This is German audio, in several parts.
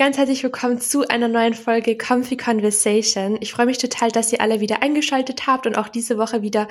ganz herzlich willkommen zu einer neuen Folge Comfy Conversation. Ich freue mich total, dass ihr alle wieder eingeschaltet habt und auch diese Woche wieder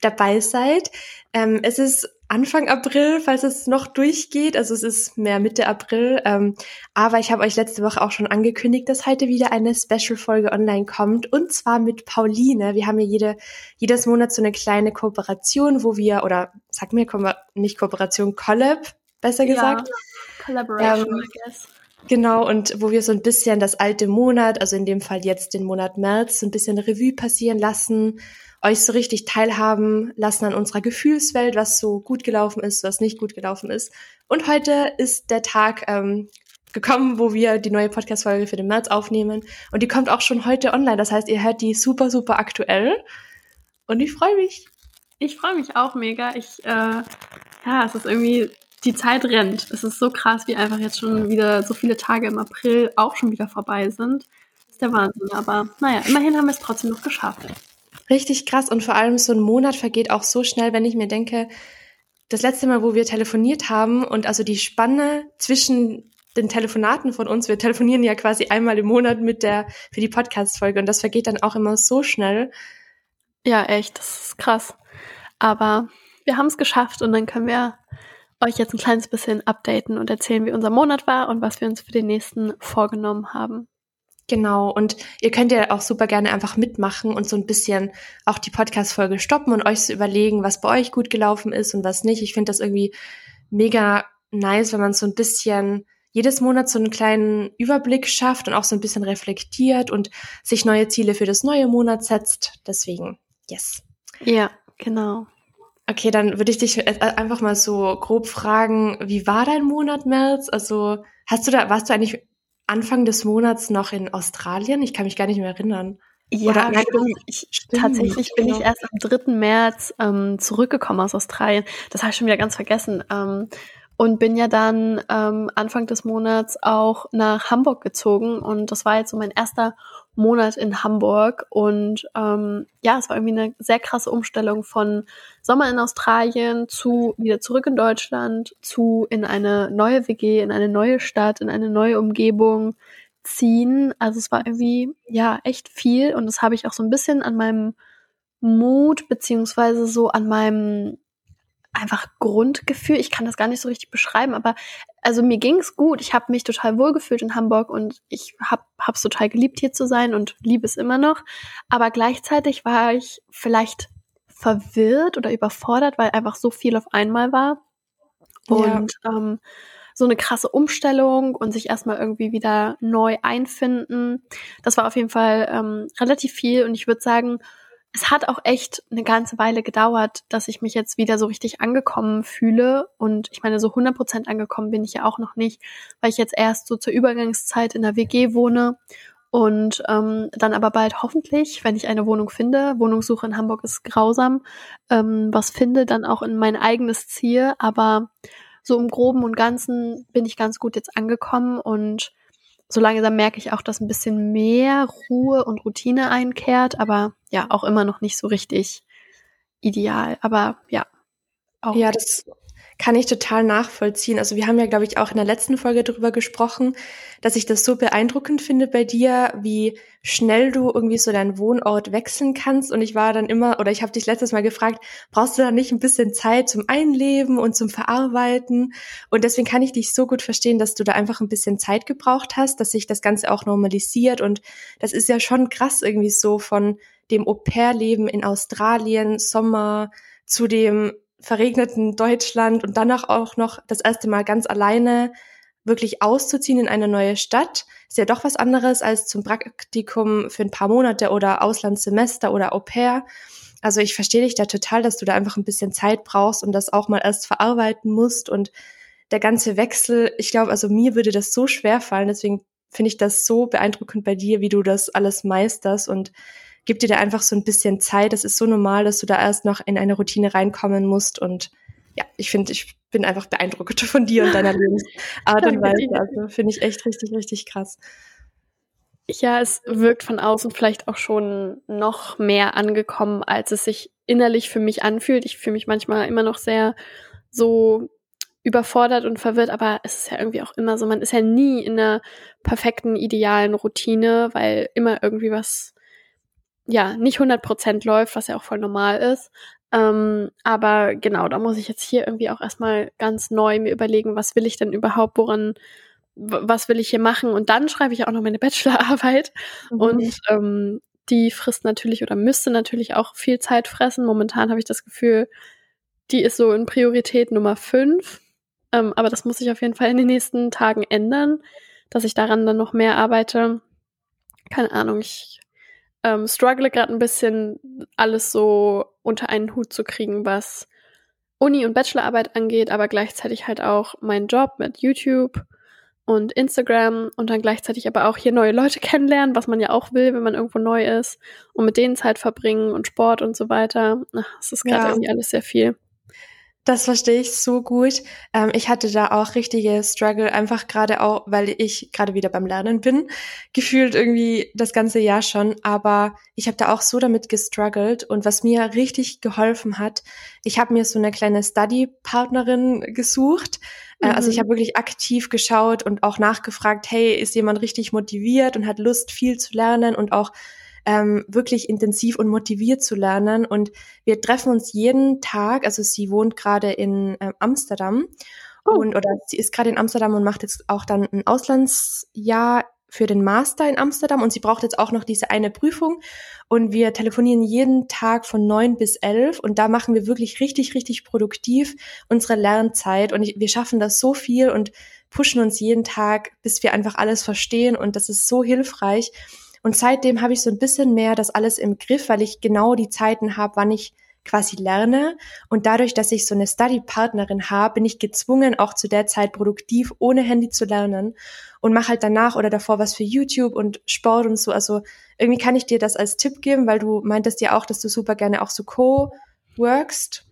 dabei seid. Ähm, es ist Anfang April, falls es noch durchgeht. Also es ist mehr Mitte April. Ähm, aber ich habe euch letzte Woche auch schon angekündigt, dass heute wieder eine Special-Folge online kommt. Und zwar mit Pauline. Wir haben ja jede, jedes Monat so eine kleine Kooperation, wo wir, oder sag mir, nicht Kooperation, Collab, besser gesagt. Ja, Collaboration, ähm, I guess. Genau, und wo wir so ein bisschen das alte Monat, also in dem Fall jetzt den Monat März, so ein bisschen Revue passieren lassen euch so richtig teilhaben lassen an unserer Gefühlswelt, was so gut gelaufen ist, was nicht gut gelaufen ist. Und heute ist der Tag ähm, gekommen, wo wir die neue Podcast-Folge für den März aufnehmen. Und die kommt auch schon heute online. Das heißt, ihr hört die super, super aktuell. Und ich freue mich. Ich freue mich auch mega. Ich, äh, ja, es ist irgendwie, die Zeit rennt. Es ist so krass, wie einfach jetzt schon wieder so viele Tage im April auch schon wieder vorbei sind. Das ist der Wahnsinn. Aber naja, immerhin haben wir es trotzdem noch geschafft. Richtig krass und vor allem so ein Monat vergeht auch so schnell, wenn ich mir denke, das letzte Mal, wo wir telefoniert haben und also die Spanne zwischen den Telefonaten von uns, wir telefonieren ja quasi einmal im Monat mit der für die Podcast Folge und das vergeht dann auch immer so schnell. Ja, echt, das ist krass. Aber wir haben es geschafft und dann können wir euch jetzt ein kleines bisschen updaten und erzählen, wie unser Monat war und was wir uns für den nächsten vorgenommen haben. Genau, und ihr könnt ja auch super gerne einfach mitmachen und so ein bisschen auch die Podcast-Folge stoppen und euch so überlegen, was bei euch gut gelaufen ist und was nicht. Ich finde das irgendwie mega nice, wenn man so ein bisschen jedes Monat so einen kleinen Überblick schafft und auch so ein bisschen reflektiert und sich neue Ziele für das neue Monat setzt. Deswegen, yes. Ja, genau. Okay, dann würde ich dich einfach mal so grob fragen, wie war dein Monat März? Also, hast du da, warst du eigentlich Anfang des Monats noch in Australien? Ich kann mich gar nicht mehr erinnern. Ja, Oder, nein, ich, stimmt, tatsächlich bin ich erst am 3. März ähm, zurückgekommen aus Australien. Das habe ich schon wieder ganz vergessen. Ähm, und bin ja dann ähm, Anfang des Monats auch nach Hamburg gezogen. Und das war jetzt so mein erster Monat in Hamburg und ähm, ja, es war irgendwie eine sehr krasse Umstellung von Sommer in Australien zu wieder zurück in Deutschland, zu in eine neue WG, in eine neue Stadt, in eine neue Umgebung ziehen. Also es war irgendwie ja echt viel und das habe ich auch so ein bisschen an meinem Mut beziehungsweise so an meinem einfach Grundgefühl. Ich kann das gar nicht so richtig beschreiben, aber also mir ging's gut. Ich habe mich total wohlgefühlt in Hamburg und ich habe hab's total geliebt hier zu sein und liebe es immer noch. Aber gleichzeitig war ich vielleicht verwirrt oder überfordert, weil einfach so viel auf einmal war und ja. ähm, so eine krasse Umstellung und sich erstmal irgendwie wieder neu einfinden. Das war auf jeden Fall ähm, relativ viel und ich würde sagen, es hat auch echt eine ganze Weile gedauert, dass ich mich jetzt wieder so richtig angekommen fühle. Und ich meine, so 100 Prozent angekommen bin ich ja auch noch nicht, weil ich jetzt erst so zur Übergangszeit in der WG wohne und ähm, dann aber bald hoffentlich, wenn ich eine Wohnung finde, Wohnungssuche in Hamburg ist grausam, ähm, was finde, dann auch in mein eigenes Ziel. Aber so im Groben und Ganzen bin ich ganz gut jetzt angekommen und so langsam merke ich auch, dass ein bisschen mehr Ruhe und Routine einkehrt, aber ja, auch immer noch nicht so richtig ideal. Aber ja. Auch ja, das kann ich total nachvollziehen. Also wir haben ja, glaube ich, auch in der letzten Folge darüber gesprochen, dass ich das so beeindruckend finde bei dir, wie schnell du irgendwie so deinen Wohnort wechseln kannst. Und ich war dann immer, oder ich habe dich letztes Mal gefragt, brauchst du da nicht ein bisschen Zeit zum Einleben und zum Verarbeiten? Und deswegen kann ich dich so gut verstehen, dass du da einfach ein bisschen Zeit gebraucht hast, dass sich das Ganze auch normalisiert. Und das ist ja schon krass irgendwie so von dem Au-pair-Leben in Australien, Sommer, zu dem verregneten Deutschland und danach auch noch das erste Mal ganz alleine wirklich auszuziehen in eine neue Stadt, ist ja doch was anderes als zum Praktikum für ein paar Monate oder Auslandssemester oder Au pair. Also ich verstehe dich da total, dass du da einfach ein bisschen Zeit brauchst und das auch mal erst verarbeiten musst und der ganze Wechsel, ich glaube, also mir würde das so schwer fallen, deswegen finde ich das so beeindruckend bei dir, wie du das alles meisterst und gib dir da einfach so ein bisschen Zeit. Das ist so normal, dass du da erst noch in eine Routine reinkommen musst. Und ja, ich finde, ich bin einfach beeindruckt von dir und deiner Lebensart und Weise. Also finde ich echt richtig, richtig krass. Ja, es wirkt von außen vielleicht auch schon noch mehr angekommen, als es sich innerlich für mich anfühlt. Ich fühle mich manchmal immer noch sehr so überfordert und verwirrt, aber es ist ja irgendwie auch immer so, man ist ja nie in einer perfekten, idealen Routine, weil immer irgendwie was, ja, nicht 100 Prozent läuft, was ja auch voll normal ist. Ähm, aber genau, da muss ich jetzt hier irgendwie auch erstmal ganz neu mir überlegen, was will ich denn überhaupt, woran, was will ich hier machen? Und dann schreibe ich auch noch meine Bachelorarbeit. Mhm. Und ähm, die frisst natürlich oder müsste natürlich auch viel Zeit fressen. Momentan habe ich das Gefühl, die ist so in Priorität Nummer fünf. Ähm, aber das muss sich auf jeden Fall in den nächsten Tagen ändern, dass ich daran dann noch mehr arbeite. Keine Ahnung, ich ähm, struggle gerade ein bisschen, alles so unter einen Hut zu kriegen, was Uni und Bachelorarbeit angeht, aber gleichzeitig halt auch meinen Job mit YouTube und Instagram und dann gleichzeitig aber auch hier neue Leute kennenlernen, was man ja auch will, wenn man irgendwo neu ist und mit denen Zeit verbringen und Sport und so weiter. Es ist gerade ja. irgendwie alles sehr viel. Das verstehe ich so gut. Ähm, ich hatte da auch richtige Struggle, einfach gerade auch, weil ich gerade wieder beim Lernen bin, gefühlt irgendwie das ganze Jahr schon. Aber ich habe da auch so damit gestruggelt und was mir richtig geholfen hat, ich habe mir so eine kleine Study-Partnerin gesucht. Mhm. Also ich mhm. habe wirklich aktiv geschaut und auch nachgefragt, hey, ist jemand richtig motiviert und hat Lust, viel zu lernen und auch ähm, wirklich intensiv und motiviert zu lernen. Und wir treffen uns jeden Tag. Also sie wohnt gerade in äh, Amsterdam. Oh. und oder sie ist gerade in Amsterdam und macht jetzt auch dann ein Auslandsjahr für den Master in Amsterdam. Und sie braucht jetzt auch noch diese eine Prüfung. Und wir telefonieren jeden Tag von neun bis elf. Und da machen wir wirklich richtig, richtig produktiv unsere Lernzeit. Und ich, wir schaffen das so viel und pushen uns jeden Tag, bis wir einfach alles verstehen. Und das ist so hilfreich und seitdem habe ich so ein bisschen mehr das alles im Griff, weil ich genau die Zeiten habe, wann ich quasi lerne. Und dadurch, dass ich so eine Study-Partnerin habe, bin ich gezwungen, auch zu der Zeit produktiv ohne Handy zu lernen und mache halt danach oder davor was für YouTube und Sport und so. Also irgendwie kann ich dir das als Tipp geben, weil du meintest ja auch, dass du super gerne auch so co-workst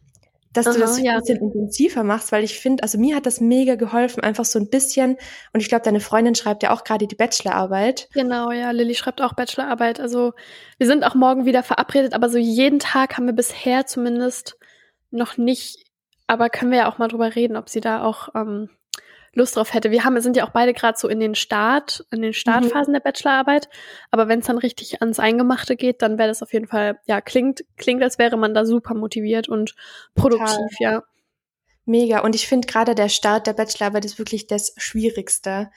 dass Aha, du das ja. ein bisschen intensiver machst, weil ich finde, also mir hat das mega geholfen, einfach so ein bisschen. Und ich glaube, deine Freundin schreibt ja auch gerade die Bachelorarbeit. Genau, ja, Lilly schreibt auch Bachelorarbeit. Also wir sind auch morgen wieder verabredet, aber so jeden Tag haben wir bisher zumindest noch nicht. Aber können wir ja auch mal drüber reden, ob sie da auch ähm, Lust drauf hätte. Wir haben, sind ja auch beide gerade so in den Start, in den Startphasen mhm. der Bachelorarbeit. Aber wenn es dann richtig ans Eingemachte geht, dann wäre das auf jeden Fall, ja, klingt, klingt, als wäre man da super motiviert und produktiv, Total. ja. Mega. Und ich finde gerade der Start der Bachelorarbeit ist wirklich das Schwierigste.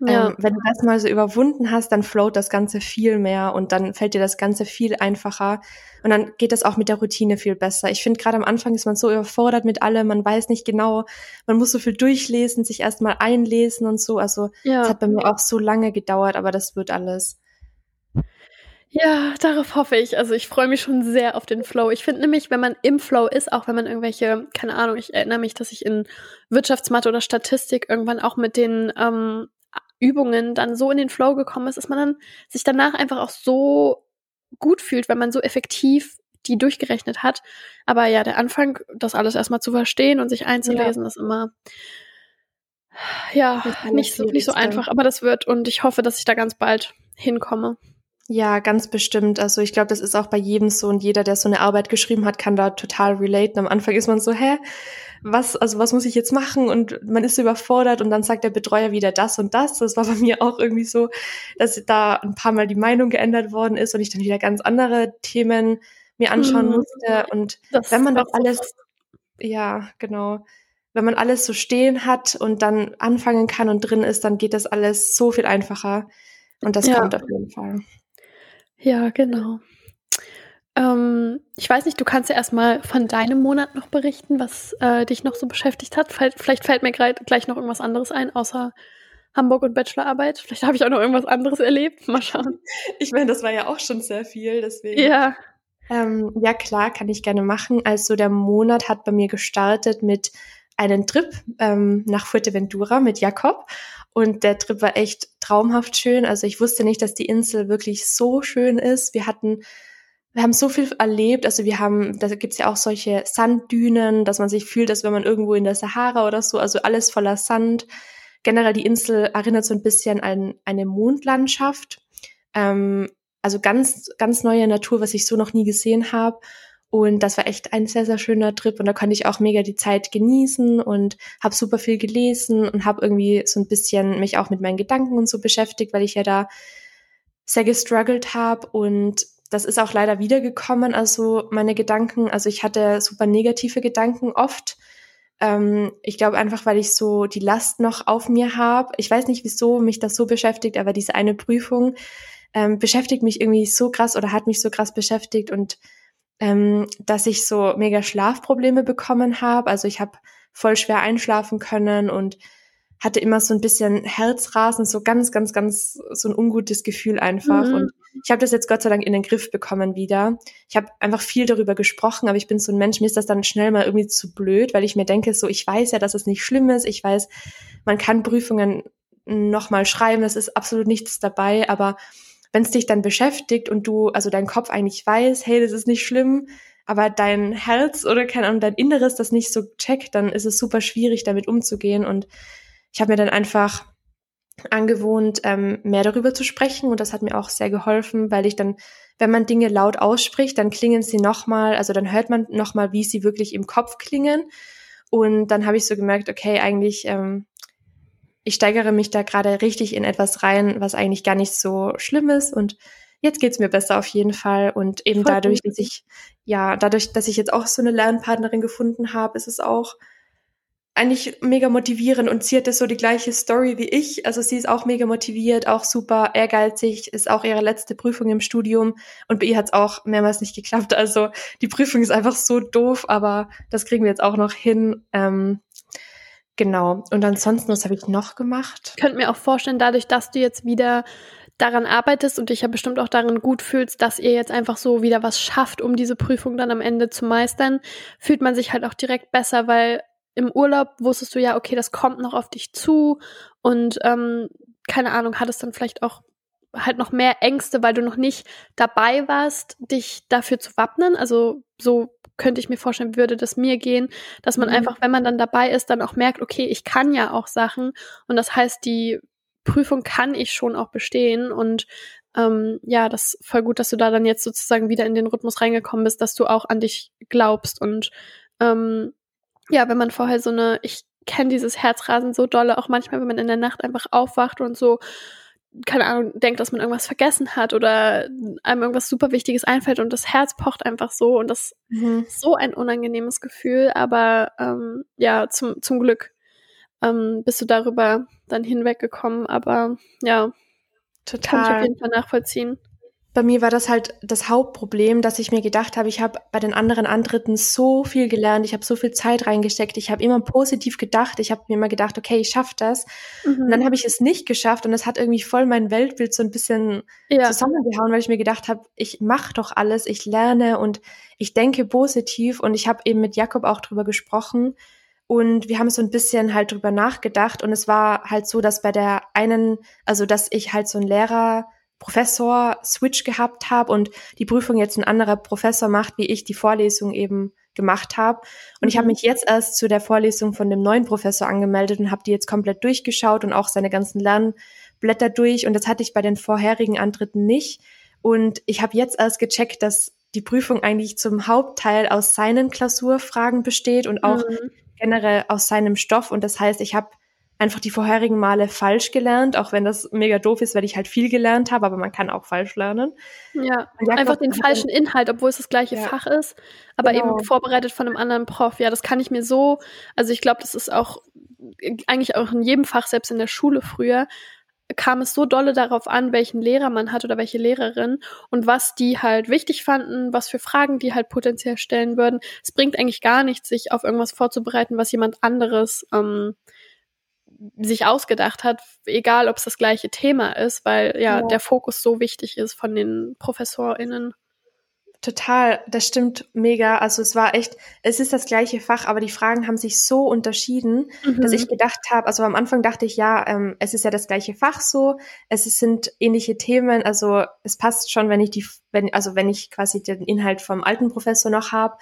Ja. Ähm, wenn du das mal so überwunden hast, dann float das Ganze viel mehr und dann fällt dir das Ganze viel einfacher und dann geht das auch mit der Routine viel besser. Ich finde, gerade am Anfang ist man so überfordert mit allem, man weiß nicht genau, man muss so viel durchlesen, sich erstmal einlesen und so. Also ja. das hat bei mir auch so lange gedauert, aber das wird alles. Ja, darauf hoffe ich. Also ich freue mich schon sehr auf den Flow. Ich finde nämlich, wenn man im Flow ist, auch wenn man irgendwelche, keine Ahnung, ich erinnere mich, dass ich in Wirtschaftsmathe oder Statistik irgendwann auch mit den ähm, Übungen dann so in den Flow gekommen ist, dass man dann sich danach einfach auch so gut fühlt, wenn man so effektiv die durchgerechnet hat. Aber ja, der Anfang, das alles erstmal zu verstehen und sich einzulesen, ja. ist immer ja nicht so, nicht so einfach. Aber das wird und ich hoffe, dass ich da ganz bald hinkomme. Ja, ganz bestimmt. Also ich glaube, das ist auch bei jedem so und jeder, der so eine Arbeit geschrieben hat, kann da total relaten. Am Anfang ist man so, hä, was, also was muss ich jetzt machen? Und man ist überfordert und dann sagt der Betreuer wieder das und das. Das war bei mir auch irgendwie so, dass da ein paar Mal die Meinung geändert worden ist und ich dann wieder ganz andere Themen mir anschauen mhm. musste. Und das wenn man das alles, ja, genau. Wenn man alles so stehen hat und dann anfangen kann und drin ist, dann geht das alles so viel einfacher. Und das ja. kommt auf jeden Fall. Ja, genau. Ähm, ich weiß nicht, du kannst ja erstmal von deinem Monat noch berichten, was äh, dich noch so beschäftigt hat. Vielleicht fällt mir gleich noch irgendwas anderes ein, außer Hamburg und Bachelorarbeit. Vielleicht habe ich auch noch irgendwas anderes erlebt. Mal schauen. Ich meine, das war ja auch schon sehr viel, deswegen. Ja. Ähm, ja, klar, kann ich gerne machen. Also der Monat hat bei mir gestartet mit einem Trip ähm, nach Fuerteventura mit Jakob. Und der Trip war echt traumhaft schön. Also ich wusste nicht, dass die Insel wirklich so schön ist. Wir hatten, wir haben so viel erlebt. Also wir haben, da gibt's ja auch solche Sanddünen, dass man sich fühlt, als wenn man irgendwo in der Sahara oder so. Also alles voller Sand. Generell die Insel erinnert so ein bisschen an eine Mondlandschaft. Ähm, also ganz, ganz neue Natur, was ich so noch nie gesehen habe. Und das war echt ein sehr, sehr schöner Trip und da konnte ich auch mega die Zeit genießen und habe super viel gelesen und habe irgendwie so ein bisschen mich auch mit meinen Gedanken und so beschäftigt, weil ich ja da sehr gestruggelt habe und das ist auch leider wiedergekommen, also meine Gedanken, also ich hatte super negative Gedanken oft. Ähm, ich glaube einfach, weil ich so die Last noch auf mir habe. Ich weiß nicht, wieso mich das so beschäftigt, aber diese eine Prüfung ähm, beschäftigt mich irgendwie so krass oder hat mich so krass beschäftigt und ähm, dass ich so mega Schlafprobleme bekommen habe. Also ich habe voll schwer einschlafen können und hatte immer so ein bisschen Herzrasen, so ganz, ganz, ganz so ein ungutes Gefühl einfach. Mhm. Und ich habe das jetzt Gott sei Dank in den Griff bekommen wieder. Ich habe einfach viel darüber gesprochen, aber ich bin so ein Mensch, mir ist das dann schnell mal irgendwie zu blöd, weil ich mir denke, so ich weiß ja, dass es nicht schlimm ist. Ich weiß, man kann Prüfungen nochmal schreiben, es ist absolut nichts dabei, aber wenn es dich dann beschäftigt und du, also dein Kopf eigentlich weiß, hey, das ist nicht schlimm, aber dein Herz oder keine Ahnung, dein Inneres das nicht so checkt, dann ist es super schwierig, damit umzugehen. Und ich habe mir dann einfach angewohnt, ähm, mehr darüber zu sprechen und das hat mir auch sehr geholfen, weil ich dann, wenn man Dinge laut ausspricht, dann klingen sie nochmal, also dann hört man nochmal, wie sie wirklich im Kopf klingen. Und dann habe ich so gemerkt, okay, eigentlich ähm, ich steigere mich da gerade richtig in etwas rein, was eigentlich gar nicht so schlimm ist und jetzt geht's mir besser auf jeden Fall und eben Voll dadurch, gut. dass ich ja, dadurch, dass ich jetzt auch so eine Lernpartnerin gefunden habe, ist es auch eigentlich mega motivierend und sie hat das so die gleiche Story wie ich. Also sie ist auch mega motiviert, auch super ehrgeizig, ist auch ihre letzte Prüfung im Studium und bei ihr hat's auch mehrmals nicht geklappt. Also die Prüfung ist einfach so doof, aber das kriegen wir jetzt auch noch hin. Ähm, Genau. Und ansonsten, was habe ich noch gemacht? Ich könnte mir auch vorstellen, dadurch, dass du jetzt wieder daran arbeitest und dich ja bestimmt auch darin gut fühlst, dass ihr jetzt einfach so wieder was schafft, um diese Prüfung dann am Ende zu meistern, fühlt man sich halt auch direkt besser, weil im Urlaub wusstest du ja, okay, das kommt noch auf dich zu und ähm, keine Ahnung, hattest dann vielleicht auch halt noch mehr Ängste, weil du noch nicht dabei warst, dich dafür zu wappnen. Also so könnte ich mir vorstellen, würde das mir gehen, dass man mhm. einfach, wenn man dann dabei ist, dann auch merkt, okay, ich kann ja auch Sachen. Und das heißt, die Prüfung kann ich schon auch bestehen. Und ähm, ja, das ist voll gut, dass du da dann jetzt sozusagen wieder in den Rhythmus reingekommen bist, dass du auch an dich glaubst. Und ähm, ja, wenn man vorher so eine, ich kenne dieses Herzrasen so dolle, auch manchmal, wenn man in der Nacht einfach aufwacht und so keine Ahnung, denkt, dass man irgendwas vergessen hat oder einem irgendwas super Wichtiges einfällt und das Herz pocht einfach so und das mhm. ist so ein unangenehmes Gefühl, aber ähm, ja, zum, zum Glück ähm, bist du darüber dann hinweggekommen, aber ja, total. Kann ich auf jeden Fall nachvollziehen bei mir war das halt das Hauptproblem, dass ich mir gedacht habe, ich habe bei den anderen Antritten so viel gelernt, ich habe so viel Zeit reingesteckt, ich habe immer positiv gedacht, ich habe mir immer gedacht, okay, ich schaffe das. Mhm. Und dann habe ich es nicht geschafft und es hat irgendwie voll mein Weltbild so ein bisschen ja. zusammengehauen, weil ich mir gedacht habe, ich mache doch alles, ich lerne und ich denke positiv und ich habe eben mit Jakob auch drüber gesprochen und wir haben so ein bisschen halt drüber nachgedacht und es war halt so, dass bei der einen, also dass ich halt so ein Lehrer Professor-Switch gehabt habe und die Prüfung jetzt ein anderer Professor macht, wie ich die Vorlesung eben gemacht habe. Und mhm. ich habe mich jetzt erst zu der Vorlesung von dem neuen Professor angemeldet und habe die jetzt komplett durchgeschaut und auch seine ganzen Lernblätter durch. Und das hatte ich bei den vorherigen Antritten nicht. Und ich habe jetzt erst gecheckt, dass die Prüfung eigentlich zum Hauptteil aus seinen Klausurfragen besteht und auch mhm. generell aus seinem Stoff. Und das heißt, ich habe einfach die vorherigen Male falsch gelernt, auch wenn das mega doof ist, weil ich halt viel gelernt habe, aber man kann auch falsch lernen. Ja, einfach den falschen Inhalt, obwohl es das gleiche ja. Fach ist, aber genau. eben vorbereitet von einem anderen Prof. Ja, das kann ich mir so, also ich glaube, das ist auch eigentlich auch in jedem Fach, selbst in der Schule früher, kam es so dolle darauf an, welchen Lehrer man hat oder welche Lehrerin und was die halt wichtig fanden, was für Fragen die halt potenziell stellen würden. Es bringt eigentlich gar nichts, sich auf irgendwas vorzubereiten, was jemand anderes ähm, sich ausgedacht hat, egal ob es das gleiche Thema ist, weil ja, ja, der Fokus so wichtig ist von den ProfessorInnen. Total, das stimmt mega. Also es war echt, es ist das gleiche Fach, aber die Fragen haben sich so unterschieden, mhm. dass ich gedacht habe, also am Anfang dachte ich, ja, ähm, es ist ja das gleiche Fach so, es sind ähnliche Themen, also es passt schon, wenn ich die, wenn, also wenn ich quasi den Inhalt vom alten Professor noch habe.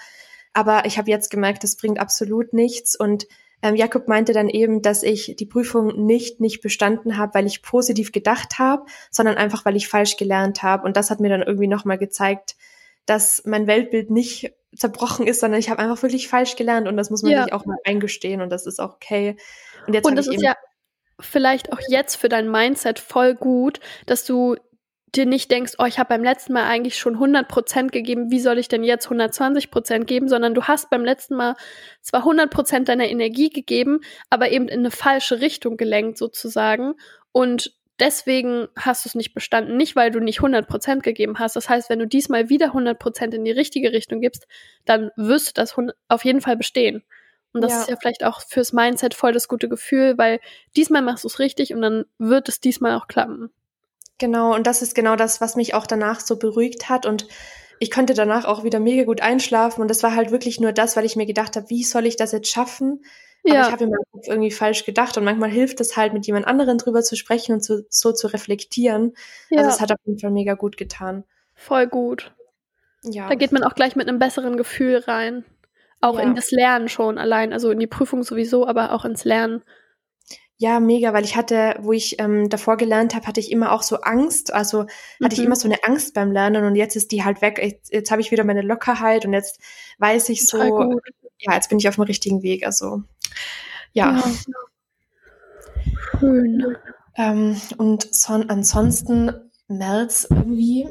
Aber ich habe jetzt gemerkt, das bringt absolut nichts und ähm, Jakob meinte dann eben, dass ich die Prüfung nicht nicht bestanden habe, weil ich positiv gedacht habe, sondern einfach, weil ich falsch gelernt habe. Und das hat mir dann irgendwie nochmal gezeigt, dass mein Weltbild nicht zerbrochen ist, sondern ich habe einfach wirklich falsch gelernt und das muss man ja. sich auch mal eingestehen und das ist auch okay. Und jetzt und das ist ja vielleicht auch jetzt für dein Mindset voll gut, dass du dir nicht denkst, oh, ich habe beim letzten Mal eigentlich schon 100% gegeben, wie soll ich denn jetzt 120% geben, sondern du hast beim letzten Mal zwar 100% deiner Energie gegeben, aber eben in eine falsche Richtung gelenkt sozusagen und deswegen hast du es nicht bestanden, nicht weil du nicht 100% gegeben hast. Das heißt, wenn du diesmal wieder 100% in die richtige Richtung gibst, dann wirst du das auf jeden Fall bestehen. Und das ja. ist ja vielleicht auch fürs Mindset voll das gute Gefühl, weil diesmal machst du es richtig und dann wird es diesmal auch klappen. Genau, und das ist genau das, was mich auch danach so beruhigt hat und ich konnte danach auch wieder mega gut einschlafen und das war halt wirklich nur das, weil ich mir gedacht habe, wie soll ich das jetzt schaffen? Aber ja. ich habe immer irgendwie falsch gedacht und manchmal hilft es halt, mit jemand anderen drüber zu sprechen und zu, so zu reflektieren. Also ja. Also es hat auf jeden Fall mega gut getan. Voll gut. Ja. Da geht man auch gleich mit einem besseren Gefühl rein. Auch ja. in das Lernen schon allein, also in die Prüfung sowieso, aber auch ins Lernen. Ja, mega, weil ich hatte, wo ich ähm, davor gelernt habe, hatte ich immer auch so Angst. Also hatte mhm. ich immer so eine Angst beim Lernen und jetzt ist die halt weg. Jetzt, jetzt habe ich wieder meine Lockerheit und jetzt weiß ich so, ja, jetzt bin ich auf dem richtigen Weg. Also ja. ja. Schön. Ähm, und son ansonsten März irgendwie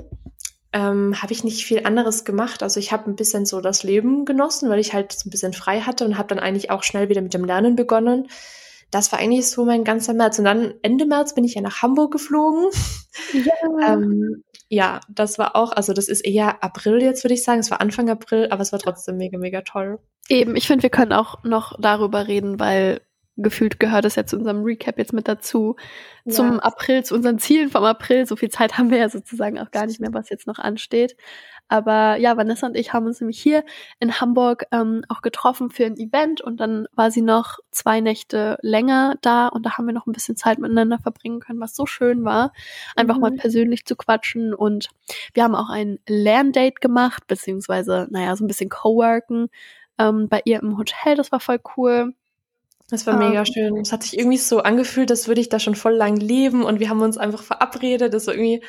ähm, habe ich nicht viel anderes gemacht. Also ich habe ein bisschen so das Leben genossen, weil ich halt so ein bisschen frei hatte und habe dann eigentlich auch schnell wieder mit dem Lernen begonnen das war eigentlich so mein ganzer März. Und dann Ende März bin ich ja nach Hamburg geflogen. Ja. ähm, ja, das war auch, also das ist eher April jetzt, würde ich sagen. Es war Anfang April, aber es war trotzdem mega, mega toll. Eben, ich finde, wir können auch noch darüber reden, weil gefühlt gehört es ja zu unserem Recap jetzt mit dazu. Ja. Zum April, zu unseren Zielen vom April. So viel Zeit haben wir ja sozusagen auch gar nicht mehr, was jetzt noch ansteht. Aber ja, Vanessa und ich haben uns nämlich hier in Hamburg ähm, auch getroffen für ein Event und dann war sie noch zwei Nächte länger da und da haben wir noch ein bisschen Zeit miteinander verbringen können, was so schön war, einfach mhm. mal persönlich zu quatschen und wir haben auch ein Lerndate gemacht, beziehungsweise, naja, so ein bisschen Coworken ähm, bei ihr im Hotel, das war voll cool. Das war mega um, ähm. schön. Es hat sich irgendwie so angefühlt, als würde ich da schon voll lang leben und wir haben uns einfach verabredet. Das war irgendwie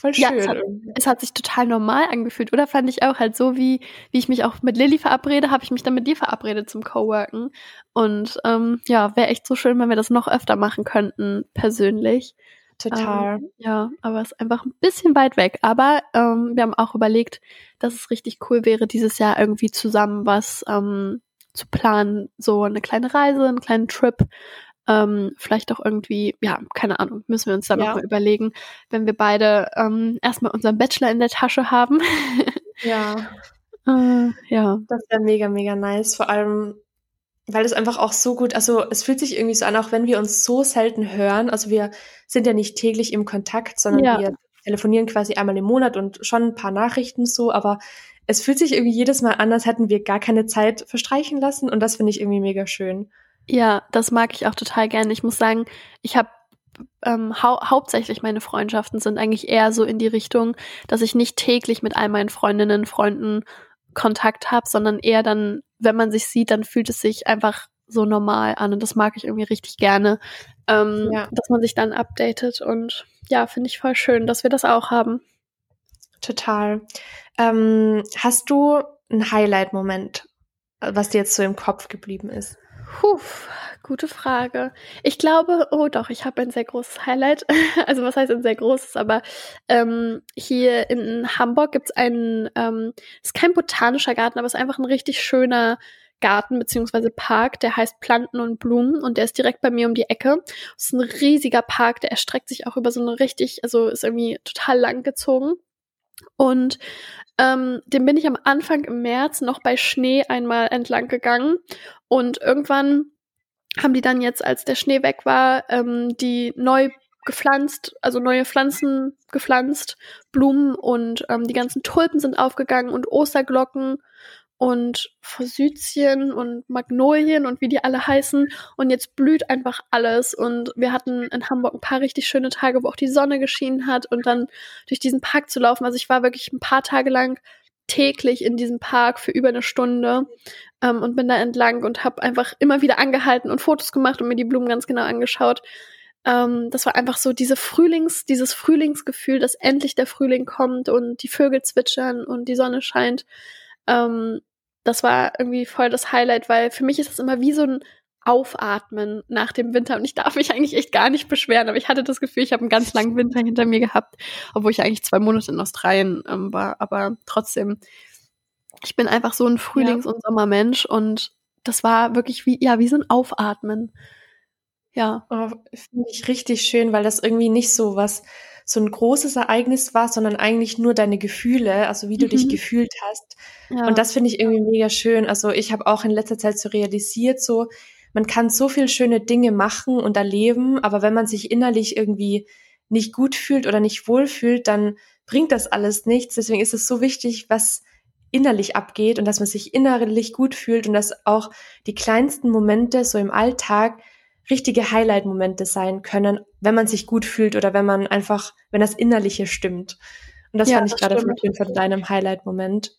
Voll schön. Ja, es hat, es hat, sich total normal angefühlt, oder fand ich auch halt so, wie, wie ich mich auch mit Lilly verabrede, habe ich mich dann mit dir verabredet zum Coworken. Und ähm, ja, wäre echt so schön, wenn wir das noch öfter machen könnten, persönlich. Total. Ähm, ja, aber es ist einfach ein bisschen weit weg. Aber ähm, wir haben auch überlegt, dass es richtig cool wäre, dieses Jahr irgendwie zusammen was ähm, zu planen, so eine kleine Reise, einen kleinen Trip ähm, vielleicht auch irgendwie, ja, keine Ahnung, müssen wir uns dann ja. nochmal überlegen, wenn wir beide ähm, erstmal unseren Bachelor in der Tasche haben. ja. Äh, ja. Das wäre mega, mega nice. Vor allem, weil es einfach auch so gut, also es fühlt sich irgendwie so an, auch wenn wir uns so selten hören. Also wir sind ja nicht täglich im Kontakt, sondern ja. wir telefonieren quasi einmal im Monat und schon ein paar Nachrichten so, aber es fühlt sich irgendwie jedes Mal an, als hätten wir gar keine Zeit verstreichen lassen und das finde ich irgendwie mega schön. Ja, das mag ich auch total gerne. Ich muss sagen, ich habe ähm, hau hauptsächlich meine Freundschaften sind eigentlich eher so in die Richtung, dass ich nicht täglich mit all meinen Freundinnen, Freunden Kontakt habe, sondern eher dann, wenn man sich sieht, dann fühlt es sich einfach so normal an und das mag ich irgendwie richtig gerne, ähm, ja. dass man sich dann updatet und ja, finde ich voll schön, dass wir das auch haben. Total. Ähm, hast du einen Highlight-Moment, was dir jetzt so im Kopf geblieben ist? Puh, gute Frage. Ich glaube, oh doch, ich habe ein sehr großes Highlight. Also was heißt ein sehr großes, aber ähm, hier in Hamburg gibt es einen, ähm, ist kein botanischer Garten, aber es ist einfach ein richtig schöner Garten beziehungsweise Park, der heißt Planten und Blumen und der ist direkt bei mir um die Ecke. Es ist ein riesiger Park, der erstreckt sich auch über so eine richtig, also ist irgendwie total lang gezogen. Und ähm, den bin ich am Anfang im März noch bei Schnee einmal entlang gegangen. Und irgendwann haben die dann jetzt, als der Schnee weg war, ähm, die neu gepflanzt, also neue Pflanzen gepflanzt, Blumen und ähm, die ganzen Tulpen sind aufgegangen und Osterglocken und Forsythien und Magnolien und wie die alle heißen. Und jetzt blüht einfach alles. Und wir hatten in Hamburg ein paar richtig schöne Tage, wo auch die Sonne geschienen hat und dann durch diesen Park zu laufen. Also ich war wirklich ein paar Tage lang täglich in diesem Park für über eine Stunde ähm, und bin da entlang und habe einfach immer wieder angehalten und Fotos gemacht und mir die Blumen ganz genau angeschaut. Ähm, das war einfach so diese Frühlings, dieses Frühlingsgefühl, dass endlich der Frühling kommt und die Vögel zwitschern und die Sonne scheint. Ähm, das war irgendwie voll das Highlight, weil für mich ist das immer wie so ein Aufatmen nach dem Winter. Und ich darf mich eigentlich echt gar nicht beschweren, aber ich hatte das Gefühl, ich habe einen ganz langen Winter hinter mir gehabt, obwohl ich eigentlich zwei Monate in Australien ähm, war. Aber trotzdem, ich bin einfach so ein Frühlings- und Sommermensch und das war wirklich wie, ja, wie so ein Aufatmen. Ja. Oh, Finde ich richtig schön, weil das irgendwie nicht so was, so ein großes Ereignis war, sondern eigentlich nur deine Gefühle, also wie du mhm. dich gefühlt hast. Ja. Und das finde ich irgendwie mega schön. Also ich habe auch in letzter Zeit so realisiert, so, man kann so viel schöne Dinge machen und erleben, aber wenn man sich innerlich irgendwie nicht gut fühlt oder nicht wohl fühlt, dann bringt das alles nichts. Deswegen ist es so wichtig, was innerlich abgeht und dass man sich innerlich gut fühlt und dass auch die kleinsten Momente so im Alltag richtige Highlight-Momente sein können, wenn man sich gut fühlt oder wenn man einfach, wenn das Innerliche stimmt. Und das ja, fand ich gerade schön von deinem Highlight-Moment.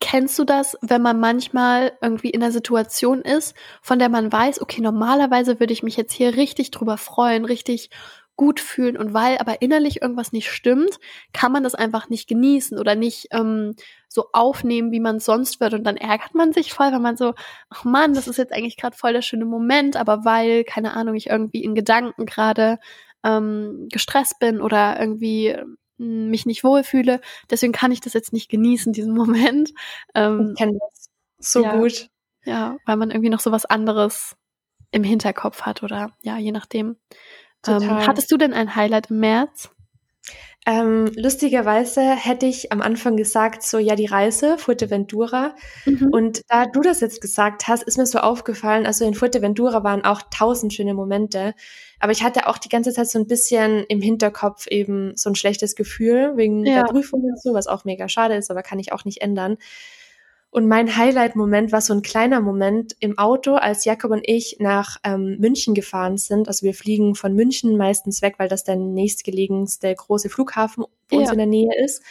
Kennst du das, wenn man manchmal irgendwie in einer Situation ist, von der man weiß, okay, normalerweise würde ich mich jetzt hier richtig drüber freuen, richtig gut fühlen und weil aber innerlich irgendwas nicht stimmt, kann man das einfach nicht genießen oder nicht ähm, so aufnehmen, wie man es sonst wird und dann ärgert man sich voll, weil man so, ach man, das ist jetzt eigentlich gerade voll der schöne Moment, aber weil, keine Ahnung, ich irgendwie in Gedanken gerade ähm, gestresst bin oder irgendwie mich nicht wohlfühle. Deswegen kann ich das jetzt nicht genießen, diesen Moment. Ähm, ich kenne das so ja, gut. Ja, weil man irgendwie noch so was anderes im Hinterkopf hat oder ja, je nachdem. Ähm, hattest du denn ein Highlight im März? Ähm, lustigerweise hätte ich am Anfang gesagt, so ja, die Reise, Fuerteventura. Mhm. Und da du das jetzt gesagt hast, ist mir so aufgefallen, also in Fuerteventura waren auch tausend schöne Momente. Aber ich hatte auch die ganze Zeit so ein bisschen im Hinterkopf eben so ein schlechtes Gefühl wegen ja. der Prüfung und so, was auch mega schade ist, aber kann ich auch nicht ändern. Und mein Highlight-Moment war so ein kleiner Moment im Auto, als Jakob und ich nach ähm, München gefahren sind. Also wir fliegen von München meistens weg, weil das der nächstgelegenste große Flughafen ja. uns in der Nähe ist.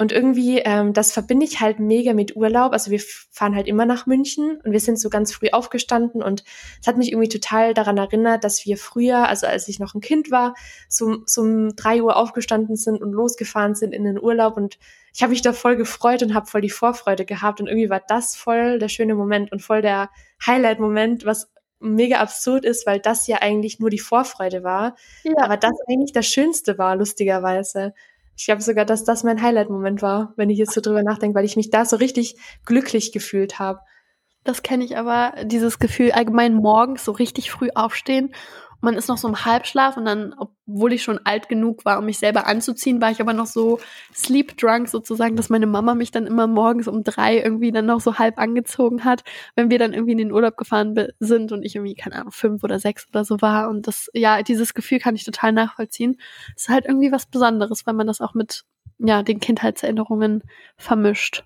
Und irgendwie, ähm, das verbinde ich halt mega mit Urlaub. Also wir fahren halt immer nach München und wir sind so ganz früh aufgestanden und es hat mich irgendwie total daran erinnert, dass wir früher, also als ich noch ein Kind war, so, so um drei Uhr aufgestanden sind und losgefahren sind in den Urlaub und ich habe mich da voll gefreut und habe voll die Vorfreude gehabt und irgendwie war das voll der schöne Moment und voll der Highlight-Moment, was mega absurd ist, weil das ja eigentlich nur die Vorfreude war, ja. aber das eigentlich das Schönste war, lustigerweise. Ich glaube sogar, dass das mein Highlight-Moment war, wenn ich jetzt so drüber nachdenke, weil ich mich da so richtig glücklich gefühlt habe. Das kenne ich aber, dieses Gefühl allgemein morgens so richtig früh aufstehen man ist noch so im Halbschlaf und dann, obwohl ich schon alt genug war, um mich selber anzuziehen, war ich aber noch so sleep drunk sozusagen, dass meine Mama mich dann immer morgens um drei irgendwie dann noch so halb angezogen hat, wenn wir dann irgendwie in den Urlaub gefahren sind und ich irgendwie, keine Ahnung, fünf oder sechs oder so war. Und das, ja, dieses Gefühl kann ich total nachvollziehen. Es ist halt irgendwie was Besonderes, weil man das auch mit, ja, den Kindheitserinnerungen vermischt.